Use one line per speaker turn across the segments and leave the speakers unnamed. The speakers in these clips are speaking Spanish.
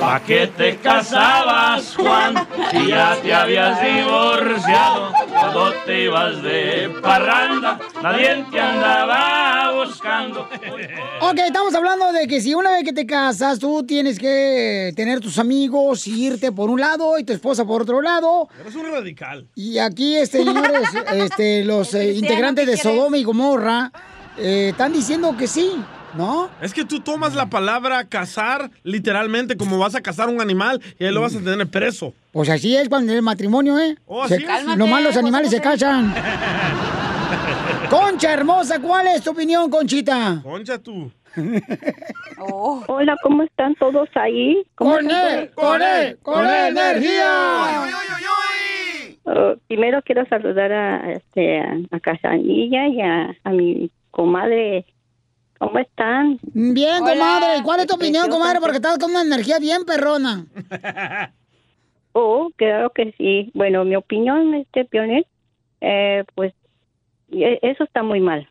¿Pa qué te casabas, Juan? Si ya te habías divorciado, cuando te ibas de parranda, nadie te andaba buscando.
Ok, estamos hablando de que si una vez que te casas, tú tienes que tener tus amigos, y irte por un lado y tu esposa por otro lado.
Eres un radical.
Y aquí, este, señores, este, los eh, integrantes de Sodoma y Gomorra eh, están diciendo que sí, ¿no?
Es que tú tomas la palabra cazar literalmente como vas a cazar un animal y ahí lo vas a tener preso.
Pues así es cuando en el matrimonio, ¿eh?
Oh,
Se-
¿así es? Cálmate,
nomás los animales se casan. Concha hermosa, ¿cuál es tu opinión, Conchita?
Concha tú.
Hola, ¿cómo están todos ahí? ¿Cómo
Con él, con él, con energía.
Uh, primero quiero saludar a, este, a, a Casanilla y a, a mi comadre. ¿Cómo están?
Bien, comadre. ¿Y ¿Cuál es tu opinión, comadre? Porque estás con una energía bien perrona.
Oh, claro que sí. Bueno, mi opinión, este Pionel, eh, pues e- eso está muy mal,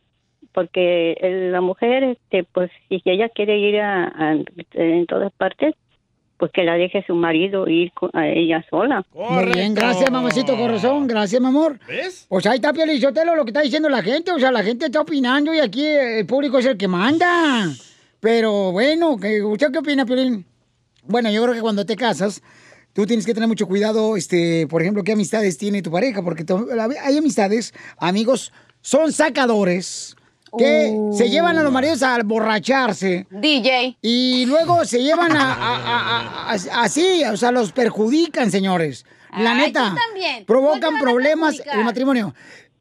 porque el- la mujer, este, pues si ella quiere ir a, a- en todas partes, pues que la deje su marido ir con- a ella sola.
Muy bien, gracias, mamacito corazón. Gracias, mi amor.
¿Ves?
Pues ahí está, Piolichotelo, lo que está diciendo la gente. O sea, la gente está opinando y aquí el público es el que manda. Pero bueno, ¿qué- ¿usted qué opina, Piolín? Bueno, yo creo que cuando te casas, tú tienes que tener mucho cuidado, este, por ejemplo, qué amistades tiene tu pareja, porque hay amistades, amigos, son sacadores que
Uh.
se llevan a los maridos a borracharse.
DJ.
Y luego se llevan a, a- a- a- así, o sea, los perjudican, señores. La
Ay,
neta.
también.
Provocan
¿Cuál te
problemas el matrimonio.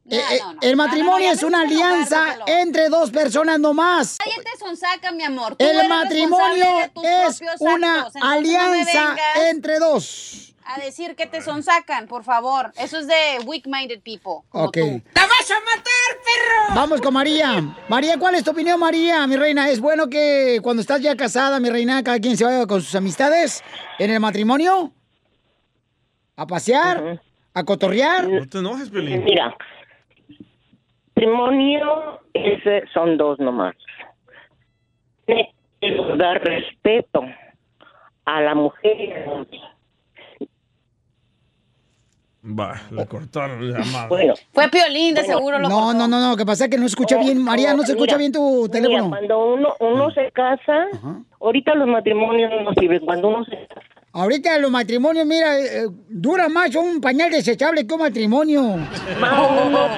Eh, eh,
no, no.
El matrimonio es una alianza entre dos personas nomás.
Cállate, sonsaca, mi amor. Tú
El matrimonio es una
actos,
alianza entre dos.
A decir que te sonsacan, por favor. Eso es de weak-minded people. como
Ok.
tú. ¡Te vas a matar, perro!
Vamos con María. María, ¿cuál es tu opinión, María, mi reina? ¿Es bueno que cuando estás ya casada, mi reina, cada quien se vaya con sus amistades en el matrimonio? ¿A pasear? ¿A cotorrear?
No te enojes, Pelín.
Mira, matrimonio ese son dos nomás. Hay que dar respeto a la mujer y al hombre.
Va, le cortaron la llamada.
Bueno,
Fue Piolín, de
Bueno,
seguro lo
No, no, no, no, que pasa es que no escucha bien. María, no se escucha
Mira,
bien tu
mira,
teléfono.
cuando uno, uno se casa, ahorita los matrimonios no sirven. Cuando uno se
Ahorita los matrimonios, mira, eh, dura más un pañal desechable que un matrimonio.
más uno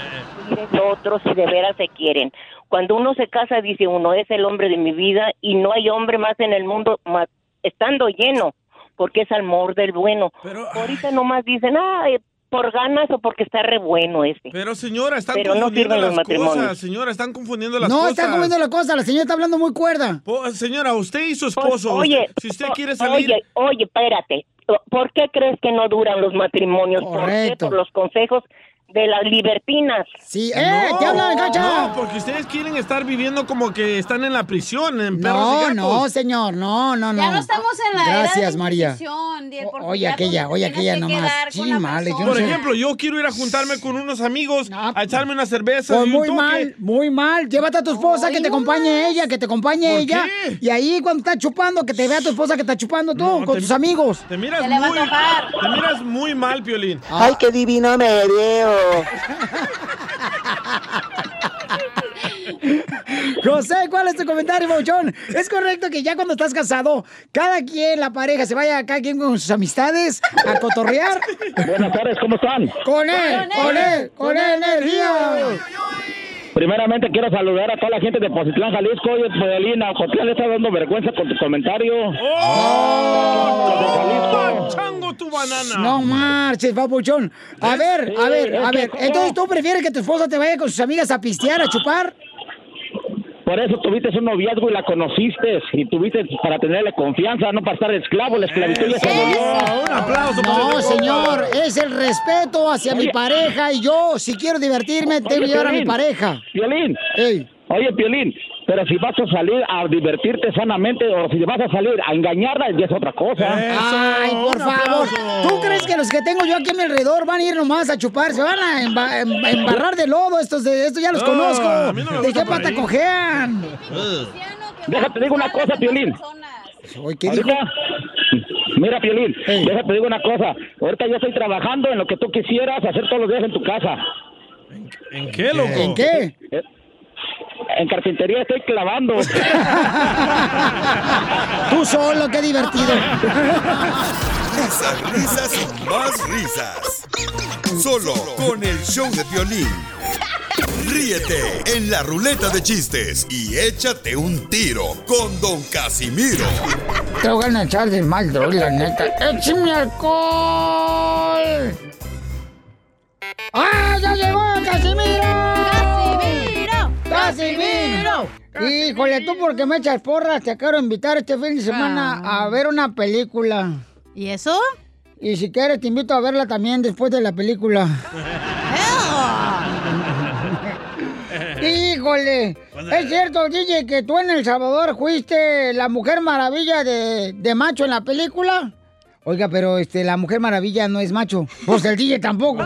otros si de veras se quieren. Cuando uno se casa dice uno es el hombre de mi vida y no hay hombre más en el mundo más, estando lleno porque es amor del bueno. Ahorita nomás dicen, ah, eh, por ganas o porque está re bueno ese.
Pero señora, están
Pero no
confundiendo
los
las
matrimonios.
cosas. Señora, están confundiendo las
No,
cosas.
está comiendo la cosa, la señora está hablando muy cuerda.
Po- Señora, usted y su esposo,
Oye,
usted- si usted quiere salir...
Oye, oye, espérate. ¿Por qué crees que no duran los matrimonios? ¿Por qué?
Correcto.
Por los consejos de las libertinas.
Sí,
¡Eh,
te hablan, Cacha!
No, porque ustedes quieren estar viviendo como que están en la prisión, en perros y
No,
gatos.
no, señor, no, no, no.
Ya no estamos en la era de
Gracias,
la
María.
Diel, por
Oye, aquella, oye, aquella
que
nomás.
quedar con la
Chimales, yo no
Por
sé.
ejemplo, yo quiero ir a juntarme con unos amigos a echarme una cerveza.
Pues
y un
muy
toque.
mal, muy mal. Llévate a tu esposa, que te acompañe ella, que te acompañe
¿Por
ella.
qué?
Y ahí cuando está chupando, que te vea tu esposa que está chupando tú, con
te-
tus amigos.
Te miras, muy, te miras muy mal, Piolín.
Ay,
qué divino me veo.
José, ¿cuál es tu comentario, Bouchón? ¿Es correcto que ya cuando estás casado, cada quien, la pareja, se vaya cada quien con sus amistades a cotorrear?
Buenas tardes, ¿cómo están?
Con él, con él, con él, energía.
Primeramente quiero saludar a toda la gente de Pozitlán, Jalisco. Oye, Podelina, Jotlán le está dando vergüenza con tu comentario.
¡Oh! ¡Chango tu banana!
No marches, papuchón. A ver, a ver, a ver. Entonces, ¿tú prefieres que tu esposa te vaya con sus amigas a pistear, a chupar?
Por eso tuviste un noviazgo y la conociste y tuviste para tenerle confianza, no para estar esclavo. La esclavitud ya se abolió.
Un aplauso
No, señor, es el respeto hacia mi pareja y yo, si quiero divertirme, tengo que llevar a mi pareja.
Piolín.
Ey.
Oye, Piolín, pero si vas a salir a divertirte sanamente o si vas a salir a engañarla, ya es otra cosa.
Ay, por favor.
aplauso.
¿Tú crees que los que tengo yo aquí a mi alrededor van a ir nomás a chupar? Se van a emba- em- embarrar de lodo. Estos, de, estos ya los
No,
conozco.
no
¿De qué pata
ahí.
cojean?
Déjate digo una cosa, Piolín.
Oye, ¿qué dijo?
Ahorita, mira, Piolín,
Ey.
déjate digo una cosa. Ahorita yo estoy trabajando en lo que tú quisieras hacer todos los días en tu casa.
¿En qué, loco?
¿En qué?
Eh, En carpintería estoy clavando.
Tú solo, qué divertido.
Risas, risas y más risas. Solo con el show de violín. Ríete en la ruleta de chistes y échate un tiro con Don Casimiro.
Te voy a echar de mal, droga, la neta. ¡Échame alcohol! ¡Ah, ya llegó Casimiro! ¡Casimiro! Híjole, tú porque me echas porras, te quiero invitar este fin de semana a ver una película.
¿Y eso?
Y si quieres te invito a verla también después de la película. Híjole, es cierto, DJ, que tú en El Salvador fuiste la Mujer Maravilla de, de macho en la película. Oiga, pero este, la Mujer Maravilla no es macho. Pues el DJ tampoco.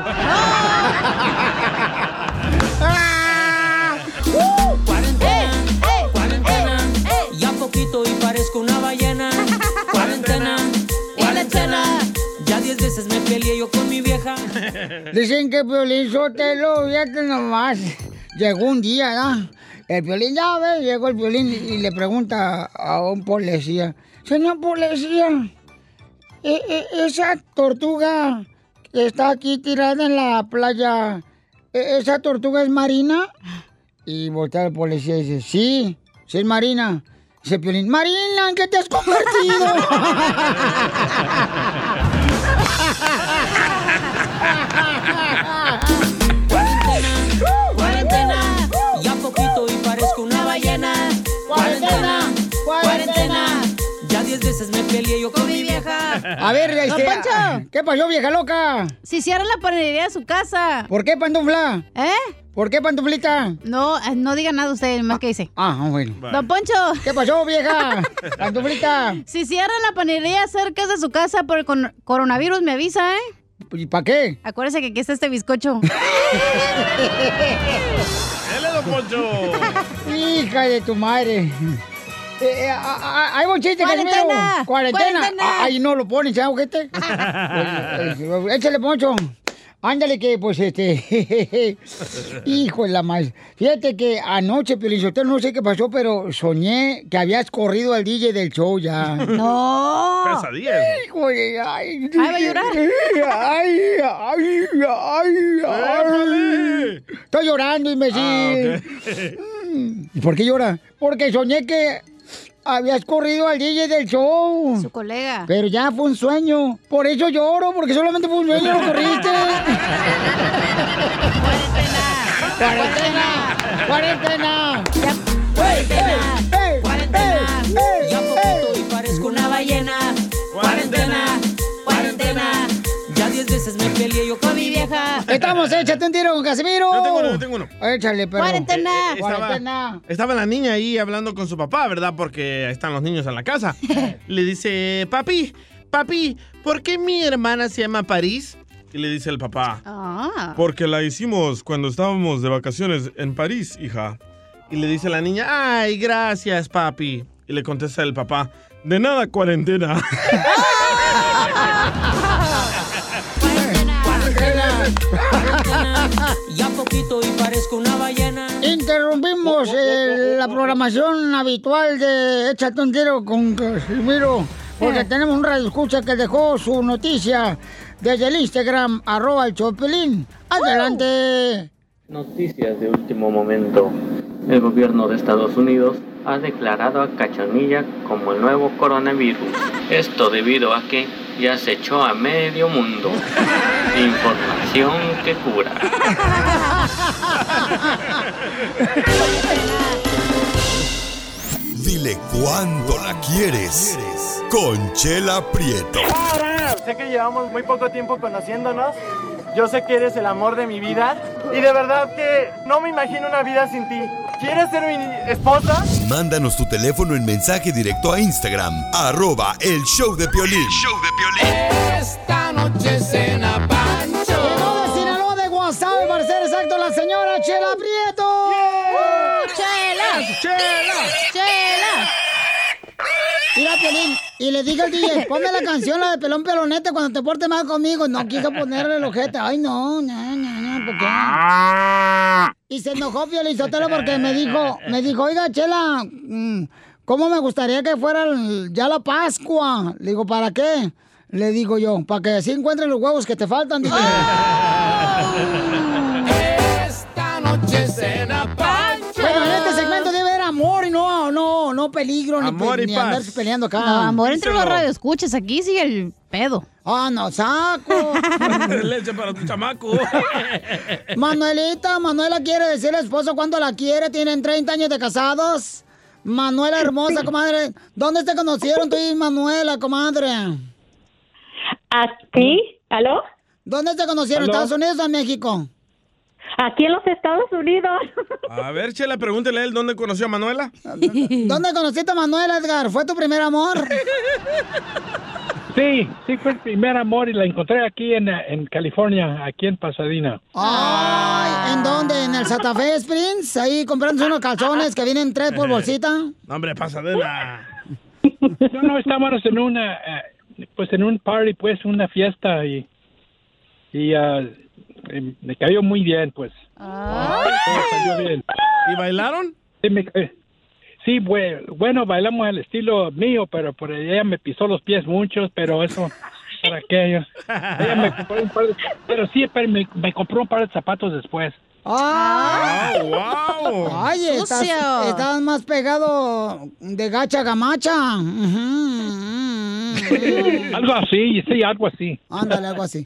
Veces me peleé yo con mi vieja.
Dicen que Piolín Sotelo, fíjate nomás. Llegó un día, ¿no? El Piolín, ya ve, llegó el Piolín y le pregunta a un policía. Señor policía, e- e- esa tortuga que está aquí tirada en la playa, ¿e- ¿esa tortuga es marina? Y voltea el policía y dice, sí, sí es marina. Dice Piolín, Marina, ¿en qué te has convertido?
veces me peleé yo con mi vieja.
A ver, este. ¿qué pasó, vieja loca?
Si cierran la panadería de su casa.
¿Por qué, pantufla?
¿Eh?
¿Por qué, pantuflita?
No, eh, no diga nada usted, más que dice.
Ah, bueno.
Don Poncho.
¿Qué pasó, vieja? Pantuflita.
Si cierran la panadería cerca de su casa por el coronavirus, me avisa, ¿eh?
¿Y para qué?
Acuérdese que aquí está este bizcocho.
¡Dale, don Poncho!
Hija de tu madre. Eh, eh, a- a- hay un chiste,
Cuarentena.
Casimiro. Cuarentena.
Cuarentena.
Ah, Ahí no lo ponen, ¿sabes, ojete? Échale, Poncho. Ándale que, pues, este... Hijo de la madre. Fíjate que anoche, Piolinsotero, no sé qué pasó, pero soñé que habías corrido al DJ del show ya.
No.
Pesadilla.
Hijo de... Ay,
Ay, va a llorar.
Ay, ay, ay, ay. Estoy llorando, imbécil.
Ah, ok.
¿Y por qué llora? Porque soñé que habías corrido al DJ del show.
Su colega.
Pero ya fue un sueño. Por eso lloro, porque solamente fue un sueño, lo corriste. ¡Cuarentena! ¡Cuarentena!
Cuarentena, veces me peleé yo con mi vieja.
Estamos, échate un tiro con Casimiro.
Yo tengo uno, yo tengo uno.
Échale, perro.
Cuarentena.
Eh, eh, estaba-
Cuarentena.
Estaba la niña ahí hablando con su papá, ¿verdad? Porque están los niños en la casa. Le dice, papi, papi, ¿por qué mi hermana se llama París? Y le dice el papá,
Ah.
porque la hicimos cuando estábamos de vacaciones en París, hija. Y le dice la niña, ay, gracias, papi. Y le contesta el papá, de nada, cuarentena.
ya poquito y parezco una ballena.
In interrumpimos eh, la programación habitual de Échate un tiro con Casimiro, porque tenemos un radio escucha que dejó su noticia desde el Instagram, arroba el Chopelín. Adelante.
Noticias de último momento. El gobierno de Estados Unidos ha declarado a Cachanilla como el nuevo coronavirus. Esto debido a que ya se echó a medio mundo. Información que cura.
Dile cuándo la quieres. Conchela Prieto.
Sé que llevamos muy poco tiempo conociéndonos. Yo sé que eres el amor de mi vida. Y de verdad que no me imagino una vida sin ti. ¿Quieres ser mi esposa?
Mándanos tu teléfono en mensaje directo a Instagram, arroba el show de Piolín.
Esta noche cena Pancho.
Llegó de Sinaloa de Guasave, para ser exacto, la señora Chela Prieto.
¡Chela!
¡Chela!
¡Chela!
Mira, Piolín, y le dije al DJ, ponme la canción, la de Pelón Pelonete, cuando te portes mal conmigo. No quiso ponerle el ojete. Ay, no, no, no, no, ¿por qué? Y se enojó Piolín Sotelo porque me dijo, me dijo, oiga, Chela, mm, ¿cómo me gustaría que fuera el- ya la Pascua? Le digo, ¿para qué? Le digo yo, para que así encuentres los huevos que te faltan, DJ.
Esta noche cena
peligro, ni,
Amor
pe-
y
ni
paz.
andarse peleando acá.
No, amor entre los radioescuchas. Aquí sigue el pedo.
Ah, no, saco.
Leche para tu chamaco.
Manuelita, Manuela quiere decirle al esposo cuánto la quiere. Tienen 30 años de casados. Manuela hermosa, comadre. ¿Dónde te conocieron tú y Manuela, comadre?
¿Aquí? ¿Aló?
¿Dónde te conocieron?
¿Aló?
¿Estados Unidos o en México?
Aquí en los Estados Unidos.
A ver, Chela, pregúntele a él dónde conoció a Manuela.
¿Dónde conociste a Manuela, Edgar? ¿Fue tu primer amor?
Sí, sí fue el primer amor y la encontré aquí en, eh, en California, aquí en Pasadena.
Ay, ¿en dónde? ¿En el Santa Fe Springs? Ahí comprándose unos calzones que vienen tres por bolsita.
No, hombre, pasadena.
No, no, estábamos en una, eh, pues en un party, pues una fiesta y, y ah, eh, me cayó muy bien, pues. Salió bien.
¿Y bailaron?
Sí, me- eh, sí, bueno, bailamos al estilo mío, pero por ella me pisó los pies muchos, pero eso, ¿para qué? Yo- Ella me compró un par de, pero sí, pero me, me compró un par de zapatos después.
¡Ah!
wow!
Ay, estás, estás más pegado de gacha gamacha.
Algo así, sí, algo así.
Ándale, algo así.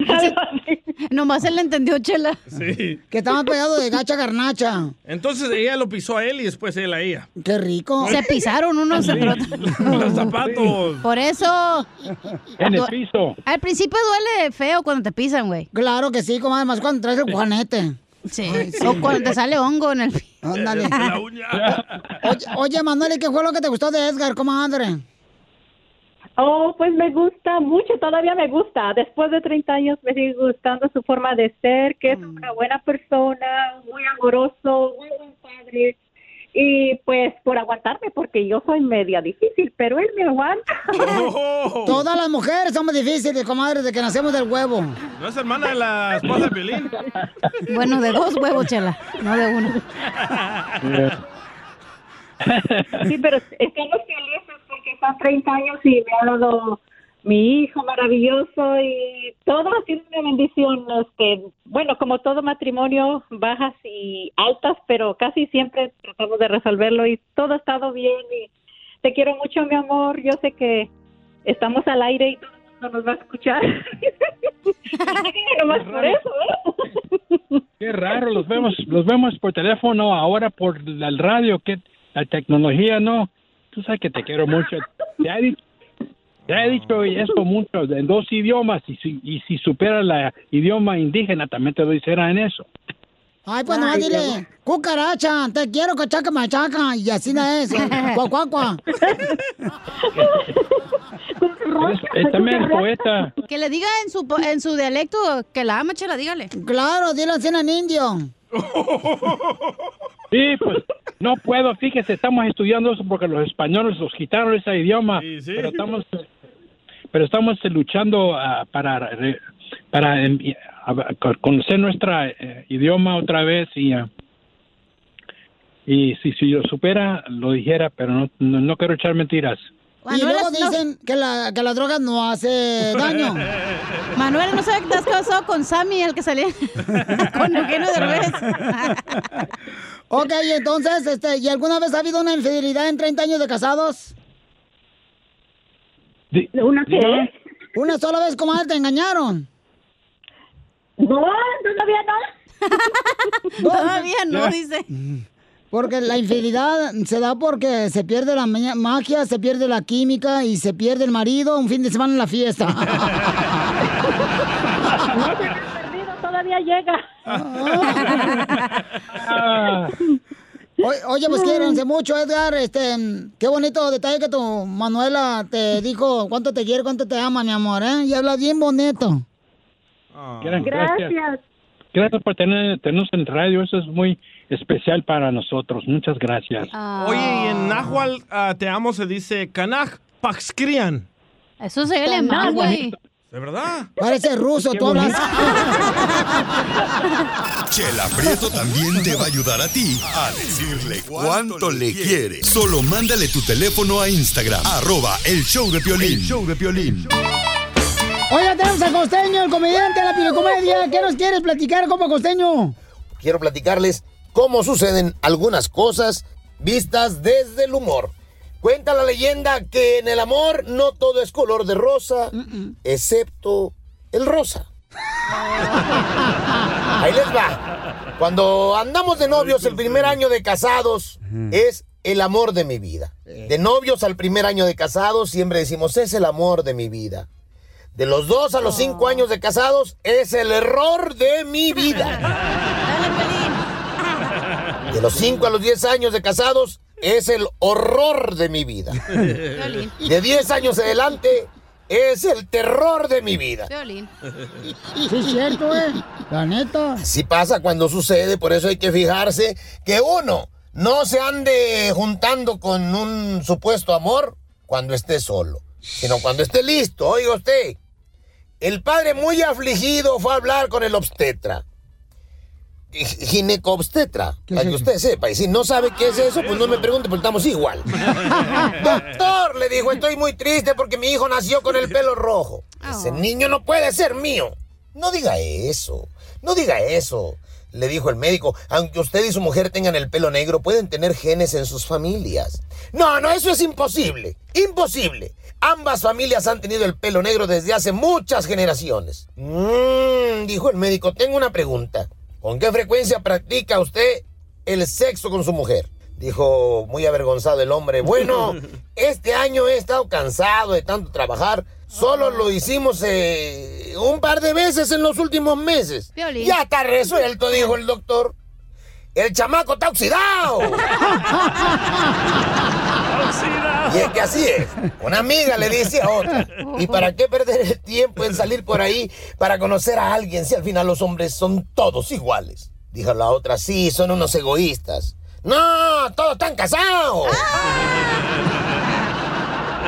Nomás él le entendió, Chela.
Sí.
Que más pegado de gacha garnacha.
Entonces ella lo pisó a él y después él a ella.
Qué rico.
Se pisaron unos
Sí.
entre otros.
Los zapatos.
Por eso.
En el piso.
Al principio duele feo cuando te pisan, güey.
Claro que sí, comadre, más cuando traes el juanete.
Sí. O cuando te sale hongo en el pie.
Ándale.
La uña.
Oye, oye, Manuel, ¿y qué fue lo que te gustó de Edgar, comadre?
Oh, pues me gusta mucho, todavía me gusta. Después de 30 años me sigue gustando su forma de ser, que es una buena persona, muy amoroso, muy buen padre. Y pues por aguantarme, porque yo soy media difícil, pero él me aguanta.
Oh.
Todas las mujeres somos difíciles, comadre, de que nacemos del huevo.
¿No es hermana de la esposa de Piolín?
Bueno, de dos huevos, Chela. No de uno.
Sí, pero estamos felices porque son 30 años y me ha dado mi hijo maravilloso y todo ha sido una bendición. Este, bueno, como todo matrimonio, bajas y altas, pero casi siempre tratamos de resolverlo y todo ha estado bien. Y te quiero mucho, mi amor. Yo sé que estamos al aire y todo el mundo nos va a escuchar. Nomás por eso, ¿eh?
Qué raro, los vemos, los vemos por teléfono, ahora por el radio, que la tecnología, ¿no? Tú sabes que te quiero mucho. Te dicho, te he dicho esto mucho, en dos idiomas, y si, y si supera el idioma indígena, también te lo hiciera en eso.
Ay, pues no, dile, cucaracha, te quiero, cachaca, machaca, y así no es.
Es, es también poeta.
Que le diga en su, en su dialecto que la ama, Chela, dígale.
Claro, dile así en indio.
Sí, pues no puedo, fíjese, estamos estudiando eso porque los españoles nos quitaron ese idioma, pero estamos pero estamos eh, luchando ah, para re- para em, conocer nuestro idioma otra vez y ah, Y si, si yo supera, lo dijera, pero no, no, no quiero echar mentiras.
Y luego dicen que la, que la droga no hace daño.
Manuel, ¿no sabe que te has casado con Sammy, el que salía con Eugenio Derbez?
Ok, entonces, este, ¿y alguna vez ha habido una infidelidad en 30 años de casados?
¿Una qué?
Una sola vez, comadre, te engañaron.
No, todavía no.
Todavía no, dice.
Porque la infidelidad se da porque se pierde la ma- magia, se pierde la química y se pierde el marido un fin de semana en la fiesta.
No perdido, todavía llega.
O- Oye, pues quiérense mucho, Edgar. Este, qué bonito detalle que tu Manuela te dijo cuánto te quiere, cuánto te ama, mi amor, ¿eh? Y habla bien bonito.
Gracias. Gracias. Gracias por tener, tenernos en radio, eso es muy especial para nosotros. Muchas gracias.
Oye, y en Nahual ah, te amo se dice Kanaj Paxcrian.
Eso se alemán, güey.
¿De verdad?
Parece ruso, tú hablas.
Chela Prieto también te va a ayudar a ti a decirle cuánto le quiere. Solo mándale tu teléfono a Instagram, arroba el show de Piolín. El show de Piolín.
Oye, tenemos al costeño, el comediante de la pilocomedia. ¿Qué nos quieres platicar, como costeño?
quiero platicarles cómo suceden algunas cosas vistas desde el humor. Cuenta la leyenda que en el amor no todo es color de rosa, excepto el rosa. Ahí les va. Cuando andamos de novios el primer año de casados es el amor de mi vida. De novios al primer año de casados siempre decimos es el amor de mi vida. De los dos a los cinco años de casados es el error de mi vida. De los 5 a los 10 años de casados es el horror de mi vida. De 10 años adelante es el terror de mi vida.
Sí, es cierto, eh. La neta.
Así pasa cuando sucede, por eso hay que fijarse que uno no se ande juntando con un supuesto amor cuando esté solo, sino cuando esté listo. Oiga usted, el padre muy afligido fue a hablar con el obstetra. Gi- Ginecobstetra, para que usted sepa. Y si no sabe qué es eso, pues no me pregunte, porque estamos igual. Doctor, le dijo, estoy muy triste porque mi hijo nació con el pelo rojo. Ese niño no puede ser mío. No diga eso, no diga eso. Le dijo el médico, aunque usted y su mujer tengan el pelo negro, pueden tener genes en sus familias. No, no, eso es imposible. Imposible. Ambas familias han tenido el pelo negro desde hace muchas generaciones. Mm, dijo el médico, tengo una pregunta. ¿Con qué frecuencia practica usted el sexo con su mujer? Dijo muy avergonzado el hombre. Bueno, este año he estado cansado de tanto trabajar. Solo lo hicimos eh, un par de veces en los últimos meses.
Piolín.
Ya está resuelto, dijo el doctor. El chamaco está oxidado. Y es que así es. Una amiga le dice a otra. ¿Y para qué perder el tiempo en salir por ahí para conocer a alguien si al final los hombres son todos iguales? Dijo la otra, sí, son unos egoístas. No, todos están casados.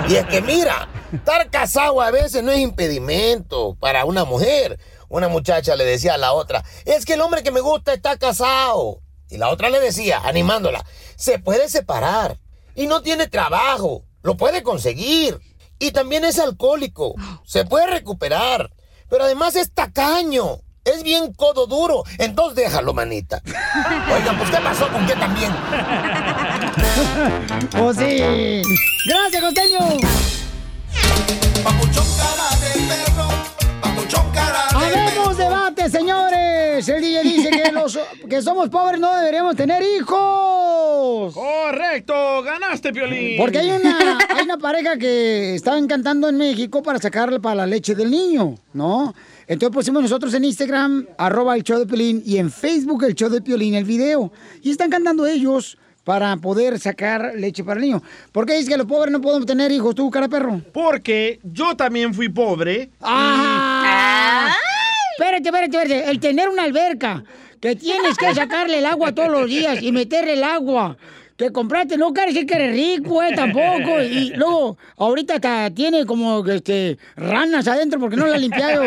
Y es que mira, estar casado a veces no es impedimento para una mujer. Una muchacha le decía a la otra, es que el hombre que me gusta está casado. Y la otra le decía, animándola, se puede separar y no tiene trabajo, lo puede conseguir. Y también es alcohólico, se puede recuperar. Pero además es tacaño, es bien codo duro. Entonces déjalo, manita. Oigan, pues ¿qué pasó con qué también?
¡Oh, sí! ¡Gracias, costeño! ¡Habemos debate, señores! El DJ dice que los que somos pobres no deberíamos tener hijos.
Correcto, ganaste, Piolín.
Porque hay una, hay una pareja que estaban cantando en México para sacarle para la leche del niño, ¿no? Entonces pusimos nosotros en Instagram, arroba el show de Piolín, y en Facebook el show de Piolín, el video. Y están cantando ellos para poder sacar leche para el niño. ¿Por qué dices que los pobres no podemos tener hijos, tú, cara perro?
Porque yo también fui pobre.
¡Ah! Espérate, espérate, espérate. El tener una alberca, que tienes que sacarle el agua todos los días y meterle el agua, que compraste no quiere decir que eres rico, eh, tampoco. Y luego, ahorita hasta tiene como este, ranas adentro porque no la ha limpiado.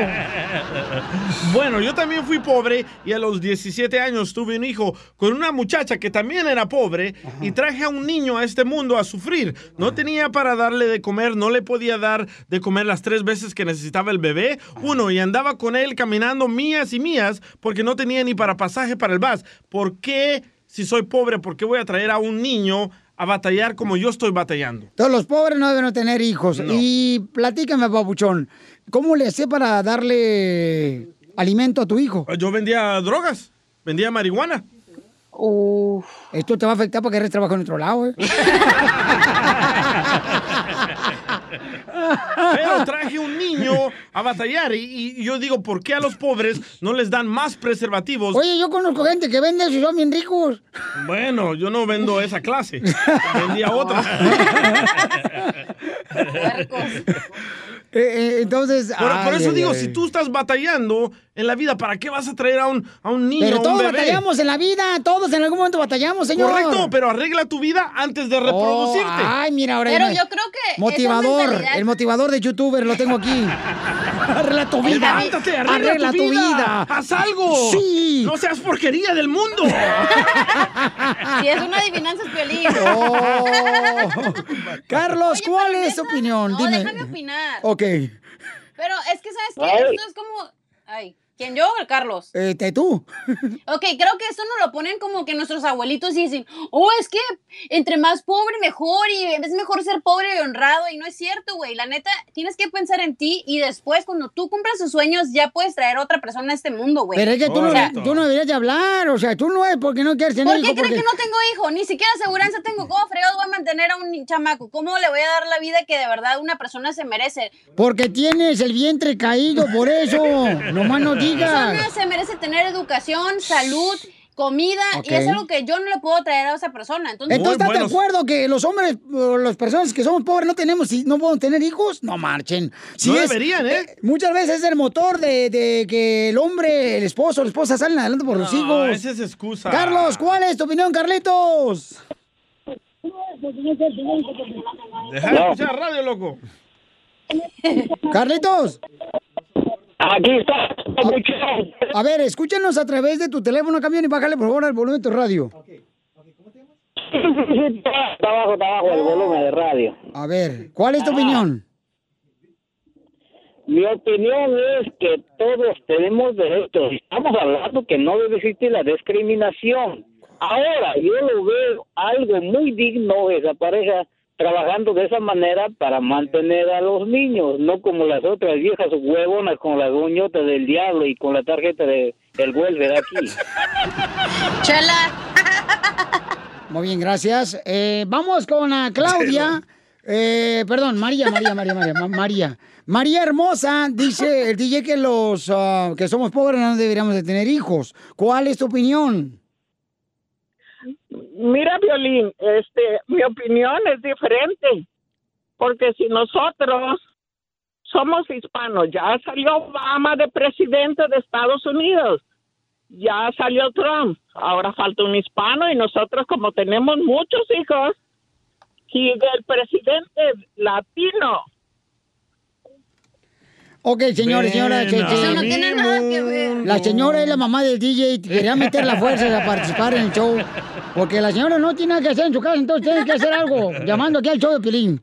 Bueno, yo también fui pobre y a los 17 años tuve un hijo con una muchacha que también era pobre y traje a un niño a este mundo a sufrir. No tenía para darle de comer, no le podía dar de comer las tres veces que necesitaba el bebé. Uno, y andaba con él caminando mías y mías porque no tenía ni para pasaje para el bus. ¿Por qué, si soy pobre, por qué voy a traer a un niño a batallar como yo estoy batallando?
Todos los pobres no deben tener hijos. Y platícame, papuchón, ¿cómo le hacé para darle alimento a tu hijo?
Yo vendía drogas, vendía marihuana.
Esto te va a afectar porque eres trabajo en otro lado, ¿eh?
Pero traje un niño a batallar y, y yo digo, ¿por qué a los pobres no les dan más preservativos?
Oye, yo conozco gente que vende eso y son bien ricos.
Bueno, yo no vendo esa clase, vendía otra.
Eh, eh, entonces.
Por, por eso
ay,
digo,
ay.
si tú estás batallando en la vida, ¿para qué vas a traer a un, a un niño,
Pero
a un
todos
bebé?
batallamos en la vida, todos en algún momento batallamos, señor.
Correcto, pero arregla tu vida antes de reproducirte.
Oh, ay, mira, ahora
Pero yo creo que
Motivador,
mentalidad-
el motivador de youtuber lo tengo aquí. Arregla tu vida.
Levántate, arregla, tu, vida. Haz algo.
Sí.
No seas porquería del mundo.
Si es una adivinanza, es violín.
Oh. Carlos, ¿cuál es tu opinión?
No,
Dime.
déjame opinar.
Ok.
Pero es que, ¿sabes qué?
Ay.
Esto es como... Ay, ¿quién yo o el Carlos?
Este, tú.
Ok, creo que esto nos lo ponen como que nuestros abuelitos y dicen, oh, es que entre más pobre mejor y es mejor ser pobre y honrado y no es cierto, güey. La neta, tienes que pensar en ti y después cuando tú cumplas tus sueños ya puedes traer a otra persona a este mundo, güey.
Pero es que tú no,
O sea,
tú no deberías de hablar, o sea, tú no es porque no quieres tener
¿Por qué
hijo,
creen
porque...
que no tengo hijo? Ni siquiera aseguranza tengo. ¿Cómo fregados voy a mantener a un chamaco? ¿Cómo le voy a dar la vida que de verdad una persona se merece?
Porque tienes el vientre caído, por eso. Nomás no.
Persona se merece tener educación, salud, comida, y es algo que yo no le puedo traer a esa persona. Entonces,
Entonces, ¿estás de acuerdo que los hombres, o las personas que somos pobres, no tenemos y no podemos tener hijos? No marchen.
No deberían, ¿eh?
Muchas veces es el motor de, de que el hombre, el esposo, la esposa salen adelante por los
No,
hijos.
esa es excusa.
Carlos, ¿cuál es tu opinión, Carlitos?
Deja de escuchar radio, loco.
Carlitos.
Aquí está.
A ver, escúchanos a través de tu teléfono, camión, y bájale por favor al volumen de tu radio.
Está abajo, está abajo el volumen de radio.
A ver, ¿cuál es tu opinión?
Mi opinión es que todos tenemos derechos. Estamos hablando que no debe existir la discriminación. Ahora, yo lo veo algo muy digno esa pareja trabajando de esa manera para mantener a los niños, no como las otras viejas huevonas con la goñota del diablo y con la tarjeta de el welfare aquí.
Chela.
Muy bien, gracias. Eh, vamos con a Claudia. Eh, perdón, María, María, María, María, Ma- María. María Hermosa dice el DJ que los ah, que somos pobres no deberíamos de tener hijos. ¿Cuál es tu opinión?
Mira, Violín, este, mi opinión es diferente, porque si nosotros somos hispanos, ya salió Obama de presidente de Estados Unidos, ya salió Trump, ahora falta un hispano y nosotros como tenemos muchos hijos, y del presidente latino.
Ok, señores, señoras.
Ven
que-
a
que-
Eso no tiene nada que ver.
La señora es la mamá del DJ. Quería meter la fuerza a participar en el show. Porque la señora no tiene nada que hacer en su casa, entonces tiene que hacer algo. Llamando aquí al show de Pilín.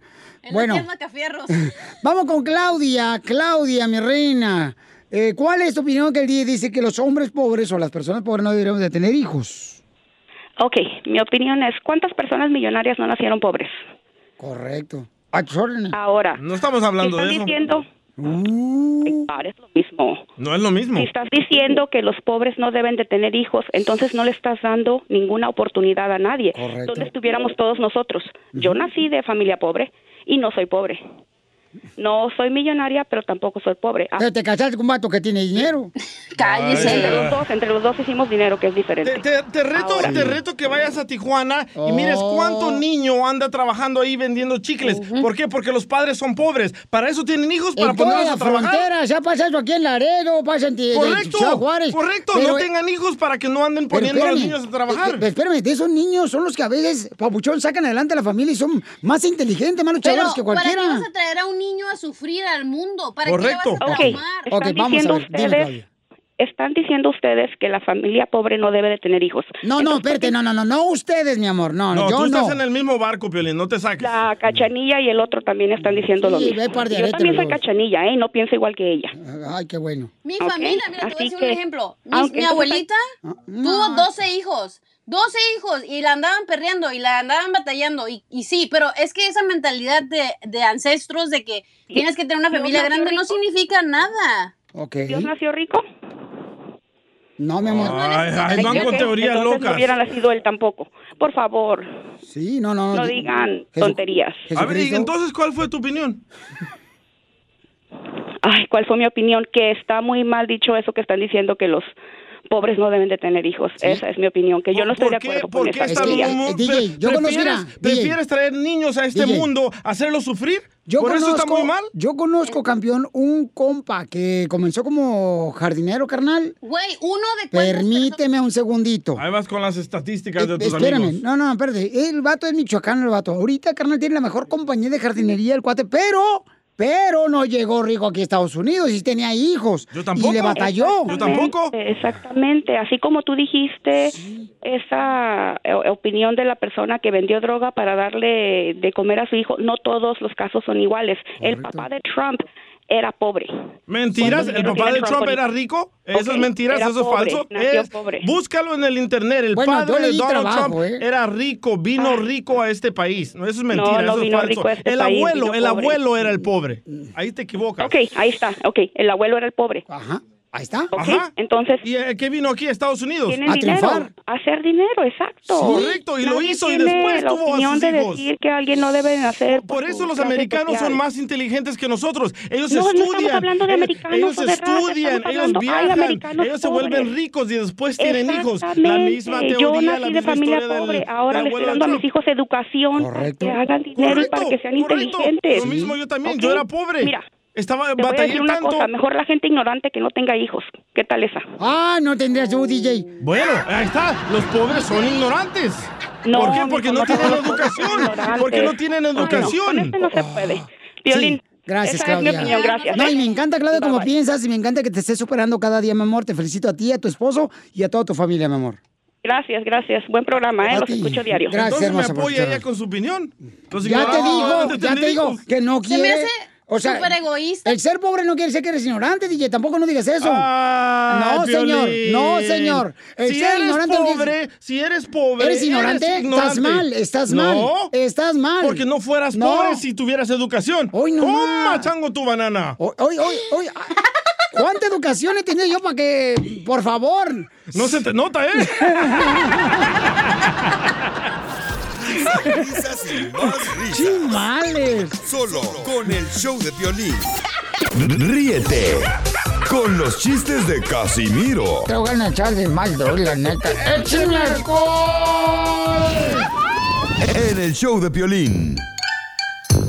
Bueno, vamos con Claudia. Claudia, mi reina. Eh, ¿Cuál es tu opinión que el DJ dice que los hombres pobres o las personas pobres no deberíamos de tener hijos?
Ok, mi opinión es, ¿cuántas personas millonarias no nacieron pobres?
Correcto.
Ahora.
No estamos hablando
¿estás
de eso.
diciendo?
Uh.
Es lo mismo.
No es lo mismo.
Si estás diciendo que los pobres no deben de tener hijos, entonces no le estás dando ninguna oportunidad a nadie.
Correcto.
¿Dónde estuviéramos todos nosotros? Yo nací de familia pobre y no soy pobre. No soy millonaria, pero tampoco soy pobre. Ah,
Pero te casaste con un vato que tiene dinero.
Entre los dos, entre los dos hicimos dinero, que es diferente.
Te, te reto,
Ahora.
te reto que vayas a Tijuana y mires
Oh.
cuánto niño anda trabajando ahí vendiendo chicles. ¿Por qué? Porque los padres son pobres. Para eso tienen hijos, para
En
ponerlos a trabajar.
fronteras, ya pasa eso aquí en Laredo, pasa en Ti- en
Correcto,
Ciudad Juárez.
correcto.
Pero-
no tengan hijos para que no anden
pero
poniendo a los niños a trabajar.
eh, eh, Espérame, de esos niños son los que a veces, papuchón, sacan adelante a la familia y son más inteligentes, más
Pero,
luchadores que
¿para qué
cualquiera.
vas a traer a un niño a sufrir al mundo? ¿Para
Correcto.
qué le vas a
Ok,
traumar?
están
Ok, vamos a
diciendo
ver,
ustedes, están diciendo ustedes que la familia pobre no debe de tener hijos.
No, no, espérate, no, no, no, no ustedes, mi amor, no,
No,
yo
tú
no.
estás en el mismo barco, Piolín, no te saques.
La cachanilla y el otro también están diciendo lo
Sí,
mismo.
ve par de
Yo
aretes
también soy cachanilla, ¿eh? No pienso igual que ella.
Ay, qué bueno.
Mi
Ok,
familia, mira, te voy a decir
que-
un ejemplo. Mi, mi
entonces
abuelita
Ah,
tuvo 12 hijos. 12 hijos y la andaban perreando y la andaban batallando. Y, y sí, pero es que esa mentalidad de, de ancestros de que tienes que tener una familia grande no significa nada.
¿Dios nació rico?
No, mi amor.
Ay, ay, van con teorías
entonces
locas.
no hubiera nacido él tampoco. Por favor,
Sí, no, no.
no
di-
digan
Jesu-
tonterías.
A ver, y entonces, ¿cuál fue tu opinión?
Ay, ¿cuál fue mi opinión? Que está muy mal dicho eso que están diciendo que los pobres no deben de tener hijos. Esa es mi opinión, que yo no estoy de
¿Por qué,
acuerdo
por
con
qué
esa
está
teoría.
Eh, DJ, yo conozco,
prefieres, prefieres traer niños a este
DJ.
mundo, hacerlos sufrir?
Yo
¿Por eso está muy mal?
Yo conozco, campeón, un compa que comenzó como jardinero, carnal.
Güey, uno de
Permíteme un segundito.
Ahí vas con las estadísticas de tus
Espérame,
amigos.
no, no, espérate. El vato es michoacano, el vato. Ahorita, carnal, tiene la mejor compañía de jardinería, el cuate, pero, pero no llegó rico aquí a Estados Unidos y tenía hijos.
Yo tampoco.
Y le batalló.
Exactamente, Exactamente, así como tú dijiste, esa eh, opinión de la persona que vendió droga para darle de comer a su hijo, no todos los casos son iguales. El papá de Trump era pobre.
¿Mentiras? ¿El papá de Trump
Trump
era rico? Eso
Ok,
es mentiras,
era
eso es
pobre,
falso. Es-
pobre.
Búscalo en el internet. El
Bueno,
padre de Donald
trabajo,
Trump
¿eh?
era rico, vino rico a este país. No, eso es mentira,
no
eso es falso.
este
el
país,
abuelo, el
pobre.
abuelo era el pobre. Ahí te equivocas.
Ok, ahí está, ok, el abuelo era el pobre.
Ajá, ahí está.
Ok,
Ajá.
entonces
¿Y eh, qué vino aquí a Estados Unidos?
tienen dinero, a hacer dinero, exacto.
Correcto, y lo
Nadie
hizo y después
la
tuvo a
opinión
sus
de
hijos.
decir que alguien no debe nacer.
Por eso
su
los americanos
social.
son más inteligentes que nosotros. Ellos
No, no estamos
estudian.
hablando de
ellos,
americanos
ellos
o de raza,
estudian,
estamos
ellos viajan, ellos se
pobres.
vuelven ricos y después tienen hijos. La misma
Yo
teoría, la
nací de
misma
familia
historia del-
pobre. Ahora
del
le estoy dando a
de
mis hijos educación para que hagan dinero y para que sean inteligentes.
Lo mismo yo también, yo era pobre.
Mira,
Estaba
te voy a decir una
tanto.
cosa. Mejor la gente ignorante que no tenga hijos. ¿Qué tal esa?
Ah, no tendrías tú, DJ.
Bueno, ahí está. Los pobres son ignorantes.
No,
¿Por qué? Porque no
no
tienen educación. Porque no tienen
Ay, no,
educación.
con este no se puede. Violín,
Sí, gracias,
esa
Claudia.
es mi opinión, gracias.
No, y me encanta, Claudia,
Bye,
como
bye.
piensas y me encanta que te estés superando cada día, mi amor. Te felicito a ti, a tu esposo y a toda tu familia, mi amor.
Gracias, gracias. Buen programa, ¿eh?
A
Los
ti.
escucho diario.
Gracias,
Entonces me
hermosa, por
apoya ella con su opinión.
Ya te digo,
deben de
ya
tener
te digo que no
Se me
quiere. O sea,
súper egoísta.
el ser pobre no quiere decir que eres ignorante, DJ. Tampoco no digas eso.
Ay,
no, señor. No, señor. El
si
ser
eres
ignorante no quiere-
pobre, si eres pobre,
¿Eres ignorante? Estás mal, estás mal.
No,
Estás mal.
porque no fueras
No.
pobre si tuvieras educación.
Hoy no
Toma, chango, tu banana.
Hoy, hoy, hoy, hoy. ¿Cuánta educación he tenido yo para que, por favor?
No se te nota, ¿eh?
Risas y más risas.
Chimales.
Solo con el show de violín. Ríete con los chistes de Casimiro
Te voy a echar de mal, doy, la neta. ¡Échame alcohol!
en el show de violín.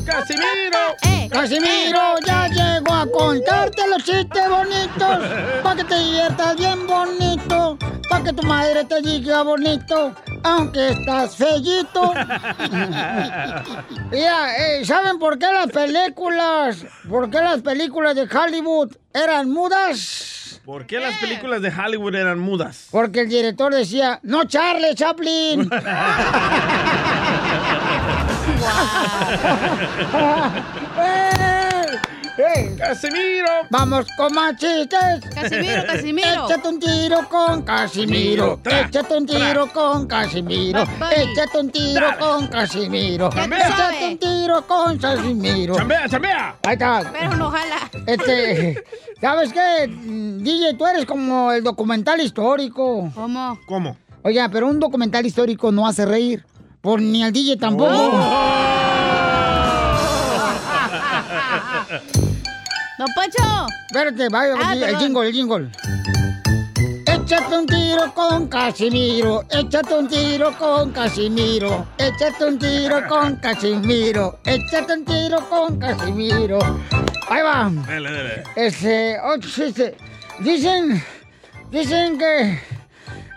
¡Casimiro!
Casimiro ya llegó a contarte los chistes bonitos para que te diviertas bien bonito, para que tu madre te diga bonito, aunque estás fellito. Mira, eh, ¿saben por qué las películas, por qué las películas de Hollywood eran mudas?
¿Por qué las películas de Hollywood eran mudas?
Porque el director decía, no Charlie Chaplin. ¡Eh! ¡Eh!
¡Casimiro!
Vamos con más chistes.
Casimiro, Casimiro.
Échate un tiro con Casimiro. Échate un tiro con Casimiro. Échate un tiro con Casimiro. Échate un tiro con Casimiro.
¡Chambea, chambea!
Ahí está.
Pero no jala.
Este, ¿sabes qué? Mm, DJ, tú eres como el documental histórico.
¿Cómo?
¿Cómo?
Oiga, pero un documental histórico no hace reír. Por ni al DJ tampoco.
¡Don Poncho!
Espérate, vaya,
Ah,
el jingle, el jingle. Échate un tiro con Casimiro, échate un tiro con Casimiro, échate un tiro con Casimiro, échate un tiro con Casimiro. Ahí va.
Dale, dale.
Este, oh, este, dicen, dicen que,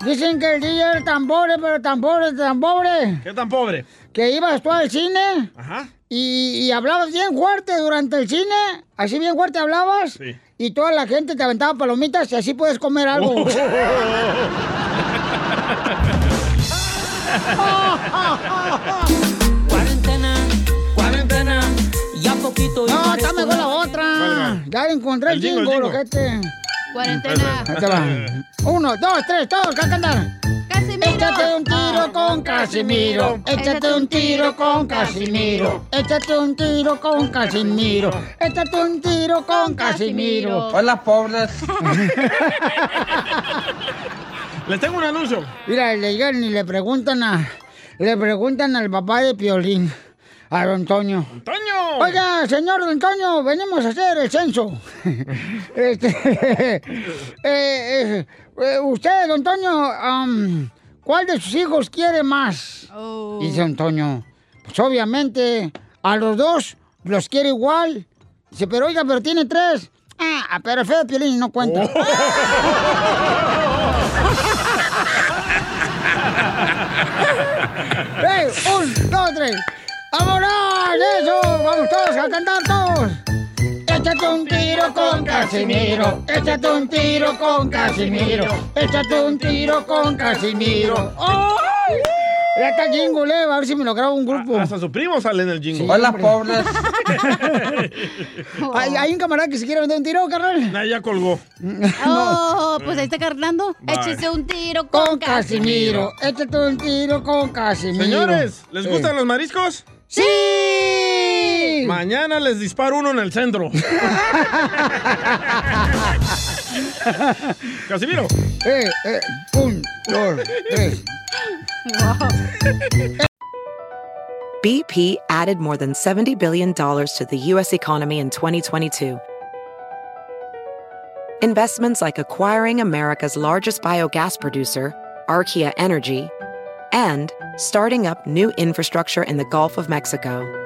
dicen que el día era tan pobre, pero tan pobre, tan pobre.
¿Qué tan pobre?
Que ibas tú al cine
Ajá.
y, y hablabas bien fuerte durante el cine, así bien fuerte hablabas.
Sí.
Y toda la gente te aventaba palomitas y así puedes comer algo.
Cuarentena, cuarentena, ya poquito
No, está mejor la otra. Ya le encontré el
El jingle.
ojete.
Cuarentena.
Ahí te va. Uno, dos, tres, todos, ¿qué cantar?
Casimiro.
Échate un tiro con Casimiro. Échate un tiro con Casimiro. Échate un tiro con Casimiro. Échate un tiro con Casimiro.
Hola, pobres. Les tengo un anuncio.
Mira, le llegan y le preguntan a. Le preguntan al papá de Piolín, a don Toño.
¡Toño!
Oiga, señor don Toño, venimos a hacer el censo. este, eh, eh, eh, usted, don Toño, am, ¿cuál de sus hijos quiere más? Dice don Toño. Pues obviamente, a los dos los quiere igual. Dice, pero oiga, pero tiene tres. Ah, pero el feo de Piolín no cuenta. ¡Ey! ¡Un, dos, tres! ¡Vámonos! ¡Eso! ¡Vamos todos a cantar todos! Échate un tiro con Casimiro, échate un tiro con Casimiro, échate un tiro con Casimiro. ¡Ay! Ya está el jingle, eh, a ver si me lo grabo un grupo.
Hasta su primo sale en el jingle.
Hola, pobres. ¿Hay, hay un camarada que se quiere vender un tiro, carnal.
Nah, ya colgó.
Oh, pues ahí está carnando. Échese un tiro con,
Con Casimiro, échate un tiro con Casimiro.
Señores, ¿les
Sí.
gustan los mariscos?
¡Sí!
Mañana les disparo uno en el centro. Casimiro.
Eh, eh, un, dos, tres.
BP added more than $70 billion to the U.S. economy in 2022. Investments like acquiring America's largest biogas producer, Archaea Energy, and starting up new infrastructure in the Gulf of Mexico.